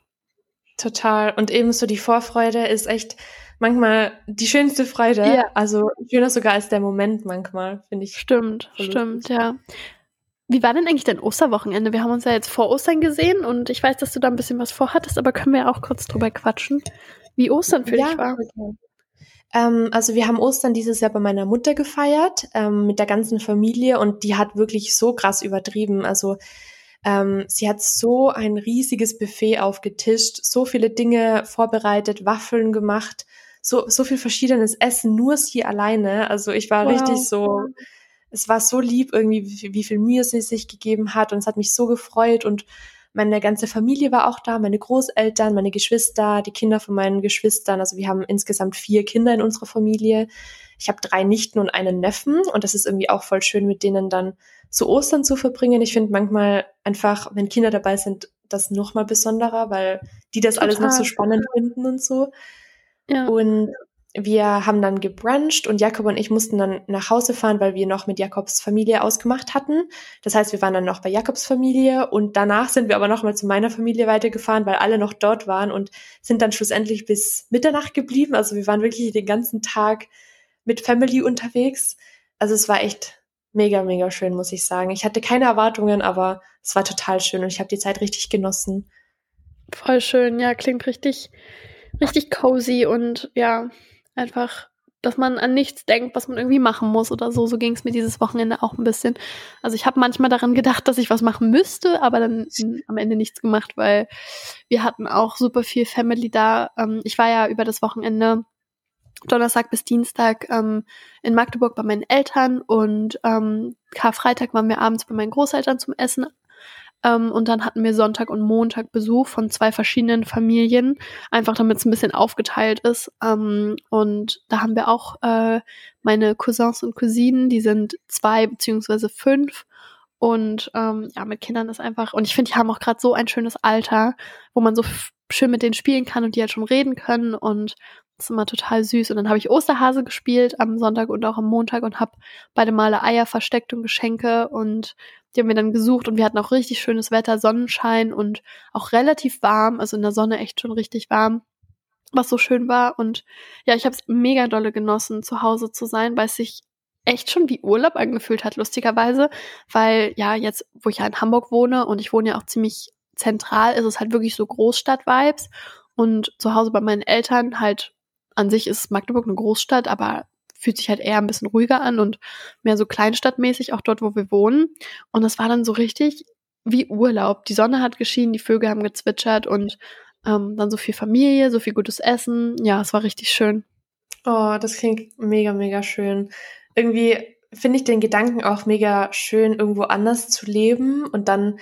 Total. Und ebenso die Vorfreude ist echt, manchmal die schönste Freude. Ja. Also schöner sogar als der Moment manchmal, finde ich. Stimmt, stimmt, ja. Wie war denn eigentlich dein Osterwochenende? Wir haben uns ja jetzt vor Ostern gesehen und ich weiß, dass du da ein bisschen was vorhattest, aber können wir ja auch kurz drüber quatschen, wie Ostern für ja, dich war. Okay. Ähm, also wir haben Ostern dieses Jahr bei meiner Mutter gefeiert, ähm, mit der ganzen Familie und die hat wirklich so krass übertrieben. Also ähm, sie hat so ein riesiges Buffet aufgetischt, so viele Dinge vorbereitet, Waffeln gemacht so, so viel verschiedenes Essen, nur sie alleine. Also ich war wow. richtig so, es war so lieb irgendwie, wie, wie viel Mühe sie sich gegeben hat und es hat mich so gefreut und meine ganze Familie war auch da, meine Großeltern, meine Geschwister, die Kinder von meinen Geschwistern. Also wir haben insgesamt vier Kinder in unserer Familie. Ich habe drei Nichten und einen Neffen und das ist irgendwie auch voll schön, mit denen dann zu Ostern zu verbringen. Ich finde manchmal einfach, wenn Kinder dabei sind, das noch mal besonderer, weil die das Total. alles noch so spannend finden und so. Ja. Und wir haben dann gebruncht und Jakob und ich mussten dann nach Hause fahren, weil wir noch mit Jakobs Familie ausgemacht hatten. Das heißt, wir waren dann noch bei Jakobs Familie und danach sind wir aber noch mal zu meiner Familie weitergefahren, weil alle noch dort waren und sind dann schlussendlich bis Mitternacht geblieben. Also wir waren wirklich den ganzen Tag mit Family unterwegs. Also es war echt mega, mega schön, muss ich sagen. Ich hatte keine Erwartungen, aber es war total schön und ich habe die Zeit richtig genossen. Voll schön, ja, klingt richtig richtig cozy und ja, einfach dass man an nichts denkt, was man irgendwie machen muss oder so. So ging es mir dieses Wochenende auch ein bisschen. Also ich habe manchmal daran gedacht, dass ich was machen müsste, aber dann am Ende nichts gemacht, weil wir hatten auch super viel Family da. Ähm, ich war ja über das Wochenende Donnerstag bis Dienstag ähm, in Magdeburg bei meinen Eltern und ähm, Karfreitag waren wir abends bei meinen Großeltern zum Essen ähm, und dann hatten wir Sonntag und Montag Besuch von zwei verschiedenen Familien, einfach damit es ein bisschen aufgeteilt ist. Ähm, und da haben wir auch äh, meine Cousins und Cousinen, die sind zwei beziehungsweise fünf. Und ähm, ja, mit Kindern ist einfach, und ich finde, die haben auch gerade so ein schönes Alter, wo man so schön mit denen spielen kann und die halt schon reden können. Und das ist immer total süß. Und dann habe ich Osterhase gespielt am Sonntag und auch am Montag und habe beide Male Eier versteckt und Geschenke und die haben wir dann gesucht und wir hatten auch richtig schönes Wetter, Sonnenschein und auch relativ warm, also in der Sonne echt schon richtig warm, was so schön war. Und ja, ich habe es mega dolle genossen, zu Hause zu sein, weil es sich echt schon wie Urlaub angefühlt hat, lustigerweise, weil ja, jetzt, wo ich ja in Hamburg wohne und ich wohne ja auch ziemlich zentral, ist es halt wirklich so Großstadt-Vibes und zu Hause bei meinen Eltern halt an sich ist Magdeburg eine Großstadt, aber fühlt sich halt eher ein bisschen ruhiger an und mehr so kleinstadtmäßig, auch dort, wo wir wohnen. Und das war dann so richtig wie Urlaub. Die Sonne hat geschienen, die Vögel haben gezwitschert und ähm, dann so viel Familie, so viel gutes Essen. Ja, es war richtig schön. Oh, das klingt mega, mega schön. Irgendwie finde ich den Gedanken auch mega schön, irgendwo anders zu leben und dann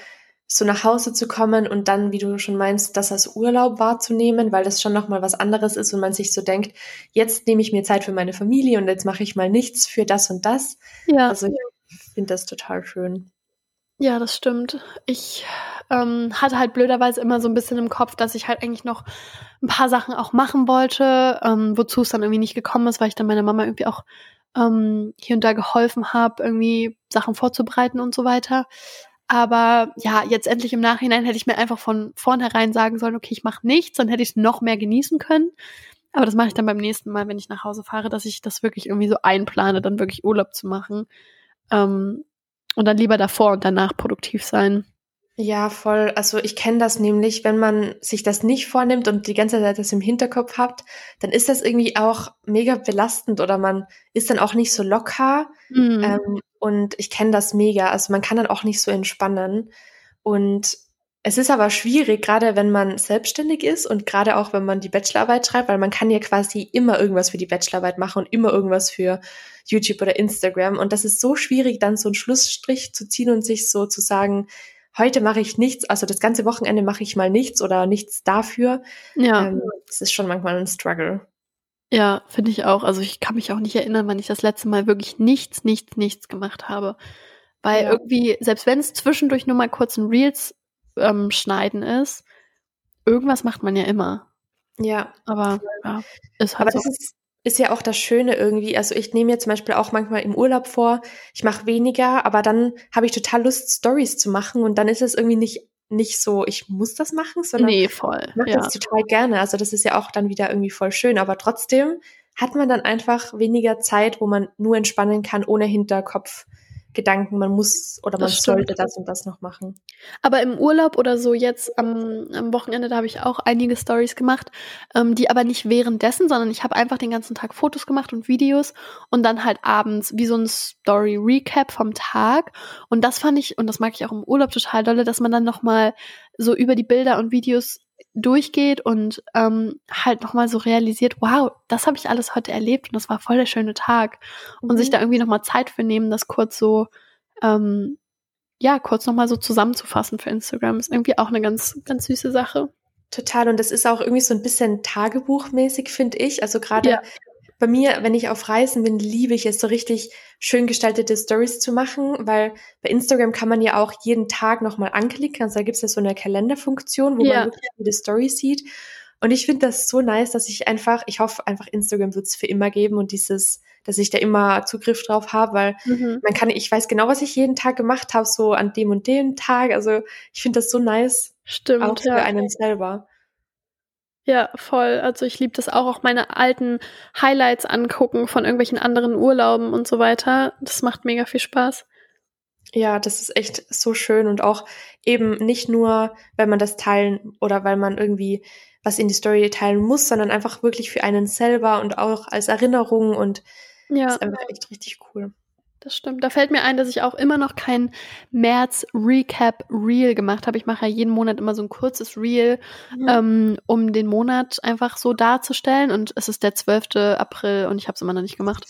so nach Hause zu kommen und dann, wie du schon meinst, das als Urlaub wahrzunehmen, weil das schon nochmal was anderes ist und man sich so denkt, jetzt nehme ich mir Zeit für meine Familie und jetzt mache ich mal nichts für das und das. Ja. Also ich finde das total schön. Ja, das stimmt. Ich ähm, hatte halt blöderweise immer so ein bisschen im Kopf, dass ich halt eigentlich noch ein paar Sachen auch machen wollte, ähm, wozu es dann irgendwie nicht gekommen ist, weil ich dann meiner Mama irgendwie auch ähm, hier und da geholfen habe, irgendwie Sachen vorzubereiten und so weiter. Aber ja, jetzt endlich im Nachhinein hätte ich mir einfach von vornherein sagen sollen, okay, ich mache nichts, dann hätte ich es noch mehr genießen können. Aber das mache ich dann beim nächsten Mal, wenn ich nach Hause fahre, dass ich das wirklich irgendwie so einplane, dann wirklich Urlaub zu machen. Ähm, und dann lieber davor und danach produktiv sein. Ja, voll. Also ich kenne das nämlich, wenn man sich das nicht vornimmt und die ganze Zeit das im Hinterkopf hat, dann ist das irgendwie auch mega belastend oder man ist dann auch nicht so locker. Mhm. Ähm, und ich kenne das mega. Also man kann dann auch nicht so entspannen. Und es ist aber schwierig, gerade wenn man selbstständig ist und gerade auch wenn man die Bachelorarbeit schreibt, weil man kann ja quasi immer irgendwas für die Bachelorarbeit machen und immer irgendwas für YouTube oder Instagram. Und das ist so schwierig, dann so einen Schlussstrich zu ziehen und sich so zu sagen, heute mache ich nichts, also das ganze Wochenende mache ich mal nichts oder nichts dafür. Ja. Ähm, das ist schon manchmal ein Struggle. Ja, finde ich auch. Also ich kann mich auch nicht erinnern, wann ich das letzte Mal wirklich nichts, nichts, nichts gemacht habe. Weil ja. irgendwie, selbst wenn es zwischendurch nur mal kurz ein Reels ähm, schneiden ist, irgendwas macht man ja immer. Ja. Aber ja, ist halt Aber so. das ist, ist ja auch das Schöne irgendwie. Also ich nehme mir zum Beispiel auch manchmal im Urlaub vor, ich mache weniger, aber dann habe ich total Lust, Stories zu machen und dann ist es irgendwie nicht nicht so, ich muss das machen, sondern nee, voll. ich mache ja. das total gerne. Also das ist ja auch dann wieder irgendwie voll schön, aber trotzdem hat man dann einfach weniger Zeit, wo man nur entspannen kann, ohne Hinterkopf Gedanken, man muss oder man sollte das und das noch machen. Aber im Urlaub oder so jetzt am, am Wochenende, da habe ich auch einige Stories gemacht, ähm, die aber nicht währenddessen, sondern ich habe einfach den ganzen Tag Fotos gemacht und Videos und dann halt abends wie so ein Story Recap vom Tag. Und das fand ich und das mag ich auch im Urlaub total dolle, dass man dann noch mal so über die Bilder und Videos durchgeht und ähm, halt nochmal so realisiert, wow, das habe ich alles heute erlebt und das war voll der schöne Tag. Mhm. Und sich mhm. da irgendwie nochmal Zeit für nehmen, das kurz so, ähm, ja, kurz nochmal so zusammenzufassen für Instagram, ist irgendwie auch eine ganz, ganz süße Sache. Total. Und das ist auch irgendwie so ein bisschen tagebuchmäßig, finde ich. Also gerade ja bei mir, wenn ich auf Reisen bin, liebe ich es, so richtig schön gestaltete Stories zu machen, weil bei Instagram kann man ja auch jeden Tag nochmal anklicken. Also da gibt es ja so eine Kalenderfunktion, wo ja. man wirklich jede Story sieht. Und ich finde das so nice, dass ich einfach, ich hoffe einfach, Instagram wird es für immer geben und dieses, dass ich da immer Zugriff drauf habe, weil mhm. man kann, ich weiß genau, was ich jeden Tag gemacht habe, so an dem und dem Tag. Also ich finde das so nice. Stimmt. Auch für ja. einen selber. Ja, voll. Also ich liebe das auch, auch meine alten Highlights angucken von irgendwelchen anderen Urlauben und so weiter. Das macht mega viel Spaß. Ja, das ist echt so schön und auch eben nicht nur, weil man das teilen oder weil man irgendwie was in die Story teilen muss, sondern einfach wirklich für einen selber und auch als Erinnerung und ja. ist einfach echt richtig cool. Das stimmt. Da fällt mir ein, dass ich auch immer noch kein März Recap Reel gemacht habe. Ich mache ja jeden Monat immer so ein kurzes Reel, mhm. ähm, um den Monat einfach so darzustellen. Und es ist der 12. April und ich habe es immer noch nicht gemacht.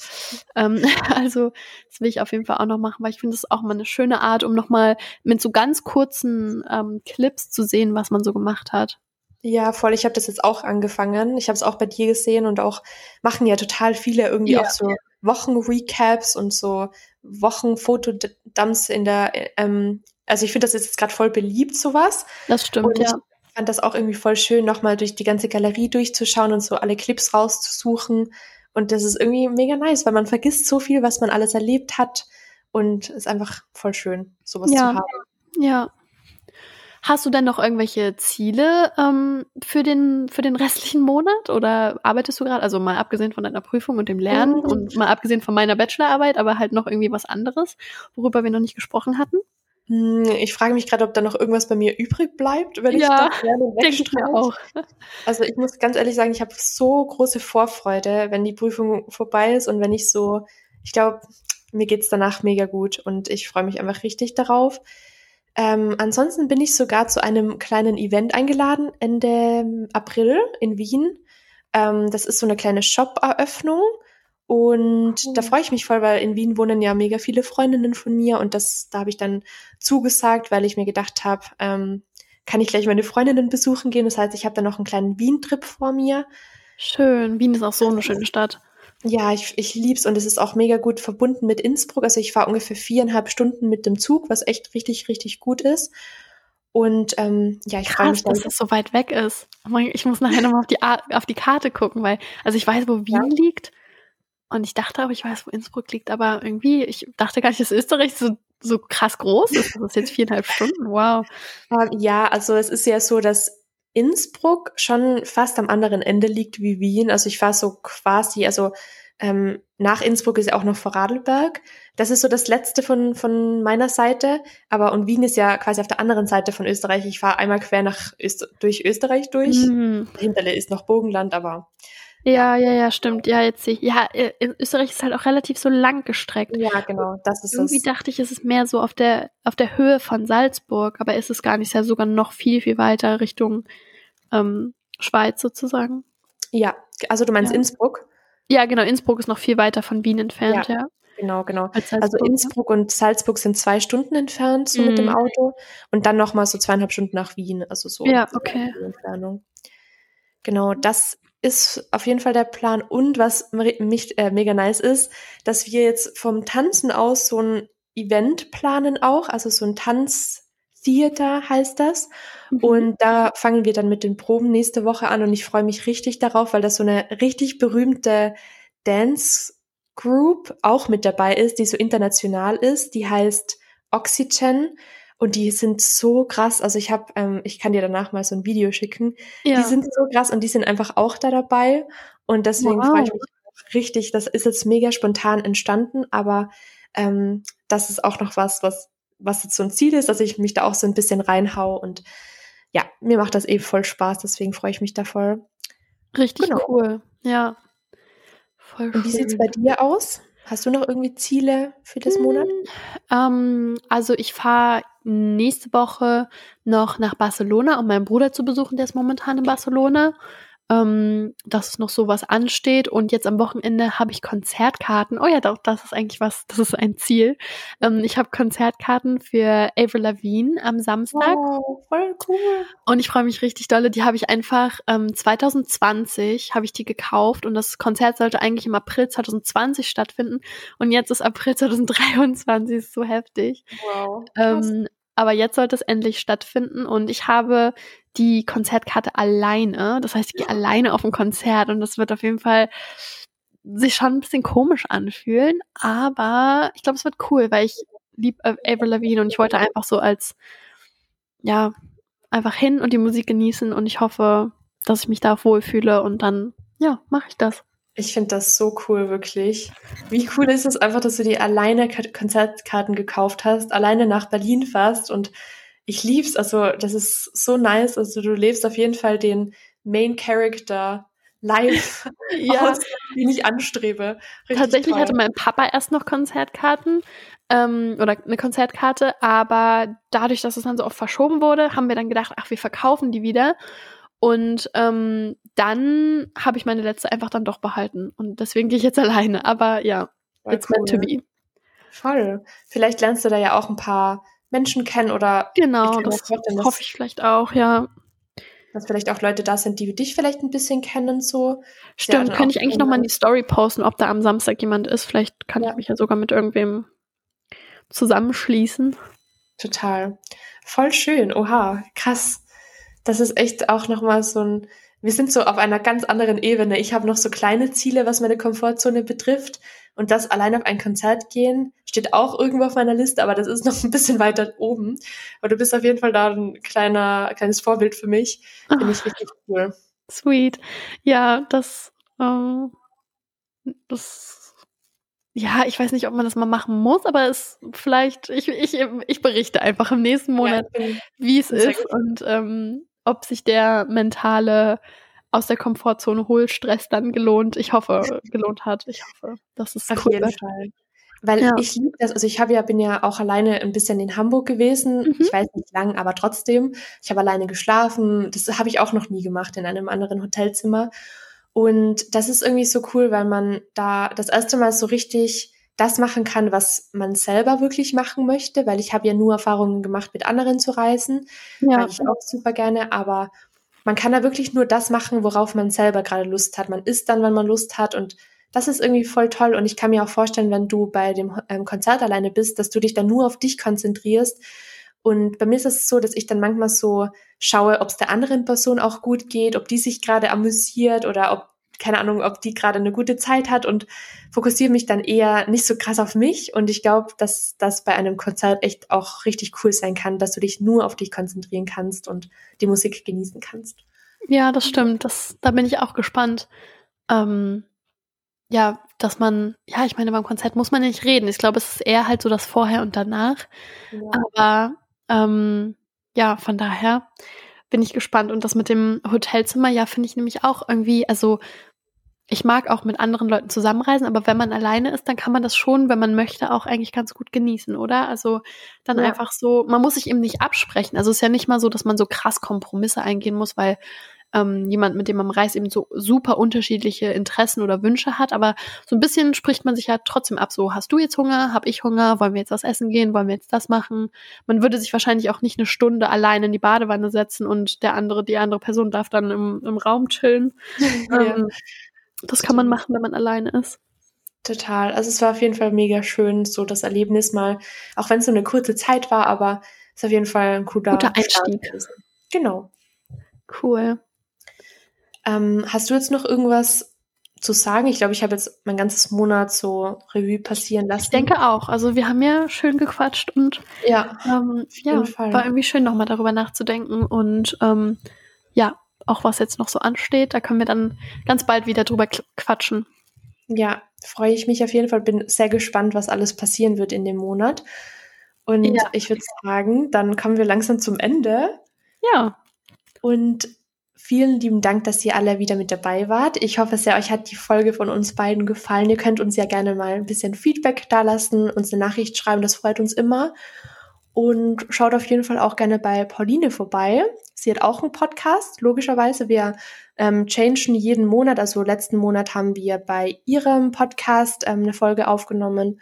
Ähm, also das will ich auf jeden Fall auch noch machen, weil ich finde es auch mal eine schöne Art, um nochmal mit so ganz kurzen ähm, Clips zu sehen, was man so gemacht hat. Ja, voll. Ich habe das jetzt auch angefangen. Ich habe es auch bei dir gesehen und auch machen ja total viele irgendwie ja. auch so Wochenrecaps und so Wochenfotodumps in der, ähm, also ich finde das ist jetzt gerade voll beliebt, sowas. Das stimmt, und ja. Ich fand das auch irgendwie voll schön, nochmal durch die ganze Galerie durchzuschauen und so alle Clips rauszusuchen. Und das ist irgendwie mega nice, weil man vergisst so viel, was man alles erlebt hat. Und ist einfach voll schön, sowas ja. zu haben. Ja, Hast du denn noch irgendwelche Ziele ähm, für, den, für den restlichen Monat oder arbeitest du gerade, also mal abgesehen von deiner Prüfung und dem Lernen mhm. und mal abgesehen von meiner Bachelorarbeit, aber halt noch irgendwie was anderes, worüber wir noch nicht gesprochen hatten? Hm, ich frage mich gerade, ob da noch irgendwas bei mir übrig bleibt, wenn ja, ich das Lernen wegstreiche. auch. Also ich muss ganz ehrlich sagen, ich habe so große Vorfreude, wenn die Prüfung vorbei ist und wenn ich so, ich glaube, mir geht's danach mega gut und ich freue mich einfach richtig darauf. Ähm, ansonsten bin ich sogar zu einem kleinen Event eingeladen Ende April in Wien. Ähm, das ist so eine kleine Shop-Eröffnung. Und oh. da freue ich mich voll, weil in Wien wohnen ja mega viele Freundinnen von mir und das, da habe ich dann zugesagt, weil ich mir gedacht habe, ähm, kann ich gleich meine Freundinnen besuchen gehen. Das heißt, ich habe dann noch einen kleinen Wien-Trip vor mir. Schön. Wien ist auch so eine schöne Stadt. Ja, ich, ich lieb's und es ist auch mega gut verbunden mit Innsbruck. Also ich fahre ungefähr viereinhalb Stunden mit dem Zug, was echt richtig, richtig gut ist. Und ähm, ja, ich freue mich, dass es so weit weg ist. Ich muss nachher nochmal auf die, auf die Karte gucken, weil, also ich weiß, wo Wien ja. liegt. Und ich dachte auch, ich weiß, wo Innsbruck liegt, aber irgendwie, ich dachte gar nicht, dass Österreich so, so krass groß ist. Das ist jetzt viereinhalb Stunden. Wow. Ähm, ja, also es ist ja so, dass Innsbruck schon fast am anderen Ende liegt wie Wien. Also ich war so quasi, also ähm, nach Innsbruck ist ja auch noch Vorarlberg. Das ist so das letzte von, von meiner Seite. Aber und Wien ist ja quasi auf der anderen Seite von Österreich. Ich fahre einmal quer nach Öst durch Österreich durch. Mhm. Dahinter ist noch Bogenland, aber. Ja, ja, ja, stimmt. Ja, jetzt sehe ich. Ja, äh, Österreich ist halt auch relativ so lang gestreckt. Ja, genau. Das ist Irgendwie es. dachte ich, es ist mehr so auf der, auf der Höhe von Salzburg, aber ist es gar nicht. Ist ja sogar noch viel, viel weiter Richtung ähm, Schweiz sozusagen. Ja, also du meinst ja. Innsbruck? Ja, genau. Innsbruck ist noch viel weiter von Wien entfernt, ja. ja. Genau, genau. Also Innsbruck und Salzburg sind zwei Stunden entfernt, so mhm. mit dem mhm. Auto. Und dann nochmal so zweieinhalb Stunden nach Wien, also so. Ja, okay. Entfernung. Genau, das ist auf jeden Fall der Plan. Und was mich äh, mega nice ist, dass wir jetzt vom Tanzen aus so ein Event planen auch, also so ein Tanztheater heißt das. Mhm. Und da fangen wir dann mit den Proben nächste Woche an und ich freue mich richtig darauf, weil das so eine richtig berühmte Dance Group auch mit dabei ist, die so international ist. Die heißt Oxygen und die sind so krass. Also ich habe, ähm, ich kann dir danach mal so ein Video schicken. Ja. Die sind so krass und die sind einfach auch da dabei und deswegen wow. freue ich mich richtig. Das ist jetzt mega spontan entstanden, aber ähm, das ist auch noch was, was was jetzt so ein Ziel ist, dass ich mich da auch so ein bisschen reinhau und ja, mir macht das eh voll Spaß, deswegen freue ich mich da voll. Richtig genau. cool, ja. Voll Und wie sieht es bei dir aus? Hast du noch irgendwie Ziele für das Monat? Ähm, also ich fahre nächste Woche noch nach Barcelona, um meinen Bruder zu besuchen, der ist momentan in Barcelona ähm, dass noch sowas ansteht. Und jetzt am Wochenende habe ich Konzertkarten. Oh ja, doch, das ist eigentlich was, das ist ein Ziel. Ähm, ich habe Konzertkarten für Avril Lavigne am Samstag. Oh, voll cool. Und ich freue mich richtig dolle. Die habe ich einfach ähm, 2020 habe ich die gekauft und das Konzert sollte eigentlich im April 2020 stattfinden. Und jetzt ist April 2023, ist so heftig. Wow. Ähm, aber jetzt sollte es endlich stattfinden und ich habe die Konzertkarte alleine. Das heißt, ich gehe alleine auf ein Konzert und das wird auf jeden Fall sich schon ein bisschen komisch anfühlen, aber ich glaube, es wird cool, weil ich lieb Avril Lavigne und ich wollte einfach so als ja einfach hin und die Musik genießen und ich hoffe, dass ich mich da wohlfühle und dann ja mache ich das. Ich finde das so cool, wirklich. Wie cool ist es einfach, dass du dir alleine Konzertkarten gekauft hast, alleine nach Berlin fährst und ich lieb's. Also, das ist so nice. Also, du lebst auf jeden Fall den Main Character live ja. aus, den ich anstrebe. Richtig Tatsächlich toll. hatte mein Papa erst noch Konzertkarten ähm, oder eine Konzertkarte, aber dadurch, dass es dann so oft verschoben wurde, haben wir dann gedacht, ach, wir verkaufen die wieder. Und ähm, dann habe ich meine letzte einfach dann doch behalten. Und deswegen gehe ich jetzt alleine. Aber ja, Voll it's cool. meant to be. Voll. Vielleicht lernst du da ja auch ein paar Menschen kennen oder. Genau, das hoffe ich vielleicht auch, ja dass vielleicht auch Leute da sind, die dich vielleicht ein bisschen kennen, so. Stimmt, ja, könnte ich eigentlich nochmal in die Story posten, ob da am Samstag jemand ist. Vielleicht kann ja. ich mich ja sogar mit irgendwem zusammenschließen. Total. Voll schön. Oha, krass. Das ist echt auch nochmal so ein, wir sind so auf einer ganz anderen Ebene. Ich habe noch so kleine Ziele, was meine Komfortzone betrifft. Und das allein auf ein Konzert gehen steht auch irgendwo auf meiner Liste, aber das ist noch ein bisschen weiter oben. Aber du bist auf jeden Fall da ein kleiner, kleines Vorbild für mich. Finde ich richtig cool. Sweet. Ja, das, ähm, das, ja, ich weiß nicht, ob man das mal machen muss, aber es vielleicht, ich, ich, ich berichte einfach im nächsten Monat, ja, wie es ist und ähm, ob sich der mentale aus der Komfortzone Hohlstress dann gelohnt. Ich hoffe, gelohnt hat. Ich hoffe, das ist Auf cool jeden. Fall. Weil ja. ich liebe das, also ich habe ja, bin ja auch alleine ein bisschen in Hamburg gewesen. Mhm. Ich weiß nicht lang, aber trotzdem. Ich habe alleine geschlafen. Das habe ich auch noch nie gemacht in einem anderen Hotelzimmer. Und das ist irgendwie so cool, weil man da das erste Mal so richtig das machen kann, was man selber wirklich machen möchte, weil ich habe ja nur Erfahrungen gemacht, mit anderen zu reisen, ja. weil ich auch super gerne, aber man kann da wirklich nur das machen, worauf man selber gerade Lust hat. Man isst dann, wenn man Lust hat und das ist irgendwie voll toll und ich kann mir auch vorstellen, wenn du bei dem ähm, Konzert alleine bist, dass du dich dann nur auf dich konzentrierst. Und bei mir ist es so, dass ich dann manchmal so schaue, ob es der anderen Person auch gut geht, ob die sich gerade amüsiert oder ob, keine Ahnung, ob die gerade eine gute Zeit hat und fokussiere mich dann eher nicht so krass auf mich. Und ich glaube, dass das bei einem Konzert echt auch richtig cool sein kann, dass du dich nur auf dich konzentrieren kannst und die Musik genießen kannst. Ja, das stimmt. Das, da bin ich auch gespannt. Ähm, ja, dass man, ja, ich meine, beim Konzert muss man nicht reden. Ich glaube, es ist eher halt so das Vorher und Danach. Ja. Aber ähm, ja, von daher bin ich gespannt. Und das mit dem Hotelzimmer, ja, finde ich nämlich auch irgendwie, also ich mag auch mit anderen Leuten zusammenreisen, aber wenn man alleine ist, dann kann man das schon, wenn man möchte, auch eigentlich ganz gut genießen, oder? Also dann ja. einfach so, man muss sich eben nicht absprechen. Also es ist ja nicht mal so, dass man so krass Kompromisse eingehen muss, weil ähm, jemand, mit dem man reist, eben so super unterschiedliche Interessen oder Wünsche hat. Aber so ein bisschen spricht man sich ja trotzdem ab. So, hast du jetzt Hunger? Hab ich Hunger? Wollen wir jetzt was essen gehen? Wollen wir jetzt das machen? Man würde sich wahrscheinlich auch nicht eine Stunde allein in die Badewanne setzen und der andere, die andere Person darf dann im, im Raum chillen. ja. ähm, das kann man machen, wenn man alleine ist. Total. Also es war auf jeden Fall mega schön, so das Erlebnis mal, auch wenn es so eine kurze Zeit war, aber es ist auf jeden Fall ein guter, guter Einstieg. Genau. Cool. Ähm, hast du jetzt noch irgendwas zu sagen? Ich glaube, ich habe jetzt mein ganzes Monat so Revue passieren lassen. Ich denke auch. Also wir haben ja schön gequatscht und ja, ähm, ja war irgendwie schön nochmal darüber nachzudenken und ähm, ja, auch was jetzt noch so ansteht. Da können wir dann ganz bald wieder drüber quatschen. Ja, freue ich mich auf jeden Fall. Bin sehr gespannt, was alles passieren wird in dem Monat. Und ja. ich würde sagen, dann kommen wir langsam zum Ende. Ja. Und vielen lieben Dank, dass ihr alle wieder mit dabei wart. Ich hoffe sehr, euch hat die Folge von uns beiden gefallen. Ihr könnt uns ja gerne mal ein bisschen Feedback dalassen, uns eine Nachricht schreiben, das freut uns immer. Und schaut auf jeden Fall auch gerne bei Pauline vorbei. Sie hat auch einen Podcast, logischerweise. Wir ähm, changen jeden Monat. Also letzten Monat haben wir bei ihrem Podcast ähm, eine Folge aufgenommen.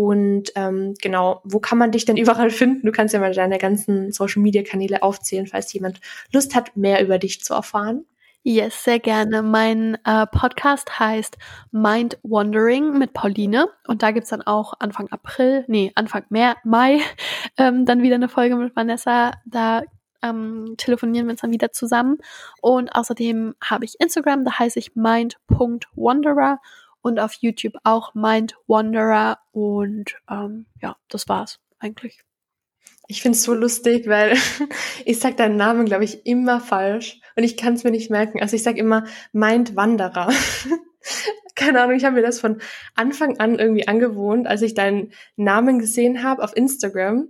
Und ähm, genau, wo kann man dich denn überall finden? Du kannst ja mal deine ganzen Social-Media-Kanäle aufzählen, falls jemand Lust hat, mehr über dich zu erfahren. Yes, sehr gerne. Mein äh, Podcast heißt Mind Wandering mit Pauline und da gibt's dann auch Anfang April, nee, Anfang Mai, Mai ähm, dann wieder eine Folge mit Vanessa. Da ähm, telefonieren wir uns dann wieder zusammen. Und außerdem habe ich Instagram, da heiße ich mind.wanderer und auf YouTube auch Mind Wanderer und ähm, ja, das war's eigentlich. Ich find's so lustig, weil ich sag deinen Namen, glaube ich, immer falsch und ich kann es mir nicht merken. Also ich sag immer Mind Wanderer. Keine Ahnung, ich habe mir das von Anfang an irgendwie angewohnt, als ich deinen Namen gesehen habe auf Instagram.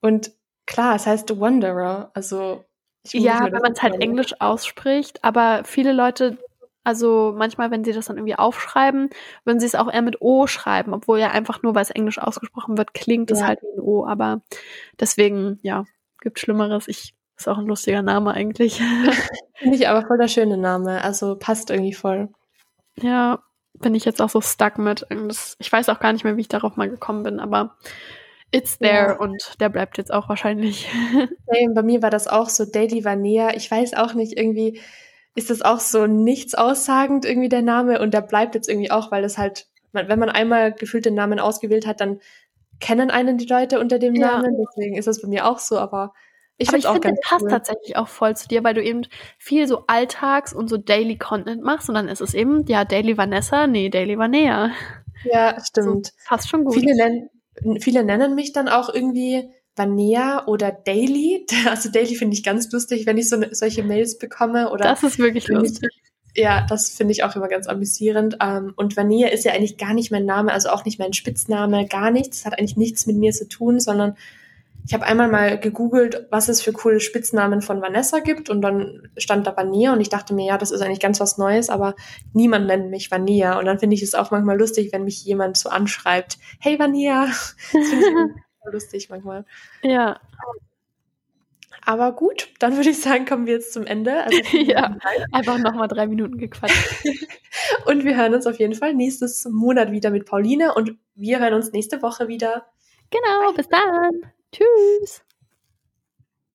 Und klar, es heißt Wanderer. Also ja, wenn man es halt Englisch ausspricht, aber viele Leute, also manchmal, wenn sie das dann irgendwie aufschreiben, würden sie es auch eher mit O schreiben, obwohl ja einfach nur, weil es Englisch ausgesprochen wird, klingt es halt wie ein O, aber deswegen, ja, gibt Schlimmeres. Ich ist auch ein lustiger Name eigentlich. Finde ich aber voll der schöne Name. Also passt irgendwie voll. Ja, bin ich jetzt auch so stuck mit. Ich weiß auch gar nicht mehr, wie ich darauf mal gekommen bin, aber it's there ja. und der bleibt jetzt auch wahrscheinlich. Hey, bei mir war das auch so Daily Vanea. Ich weiß auch nicht, irgendwie ist das auch so nichts aussagend irgendwie der Name und der bleibt jetzt irgendwie auch, weil das halt, wenn man einmal gefühlt den Namen ausgewählt hat, dann kennen einen die Leute unter dem ja. Namen. Deswegen ist das bei mir auch so, aber ich finde auch ganz passt cool. tatsächlich auch voll zu dir, weil du eben viel so Alltags- und so Daily Content machst und dann ist es eben, ja, Daily Vanessa, nee, Daily Vanea. Ja, stimmt. So, passt schon gut. Viele, nennen, viele nennen mich dann auch irgendwie Vanea oder Daily. Also Daily finde ich ganz lustig, wenn ich so ne, solche Mails bekomme. Oder das ist wirklich lustig. Ja, das finde ich auch immer ganz amüsierend. Ähm, und Vanea ist ja eigentlich gar nicht mein Name, also auch nicht mein Spitzname, gar nichts. Das hat eigentlich nichts mit mir zu tun, sondern ich habe einmal mal gegoogelt, was es für coole Spitznamen von Vanessa gibt und dann stand da Vania und ich dachte mir, ja, das ist eigentlich ganz was Neues, aber niemand nennt mich Vania und dann finde ich es auch manchmal lustig, wenn mich jemand so anschreibt, hey Vania, das finde ich lustig manchmal. Ja. Aber gut, dann würde ich sagen, kommen wir jetzt zum Ende. Also ja, einfach nochmal drei Minuten gequatscht. und wir hören uns auf jeden Fall nächstes Monat wieder mit Pauline und wir hören uns nächste Woche wieder. Genau, Bye. bis dann. Tschüss.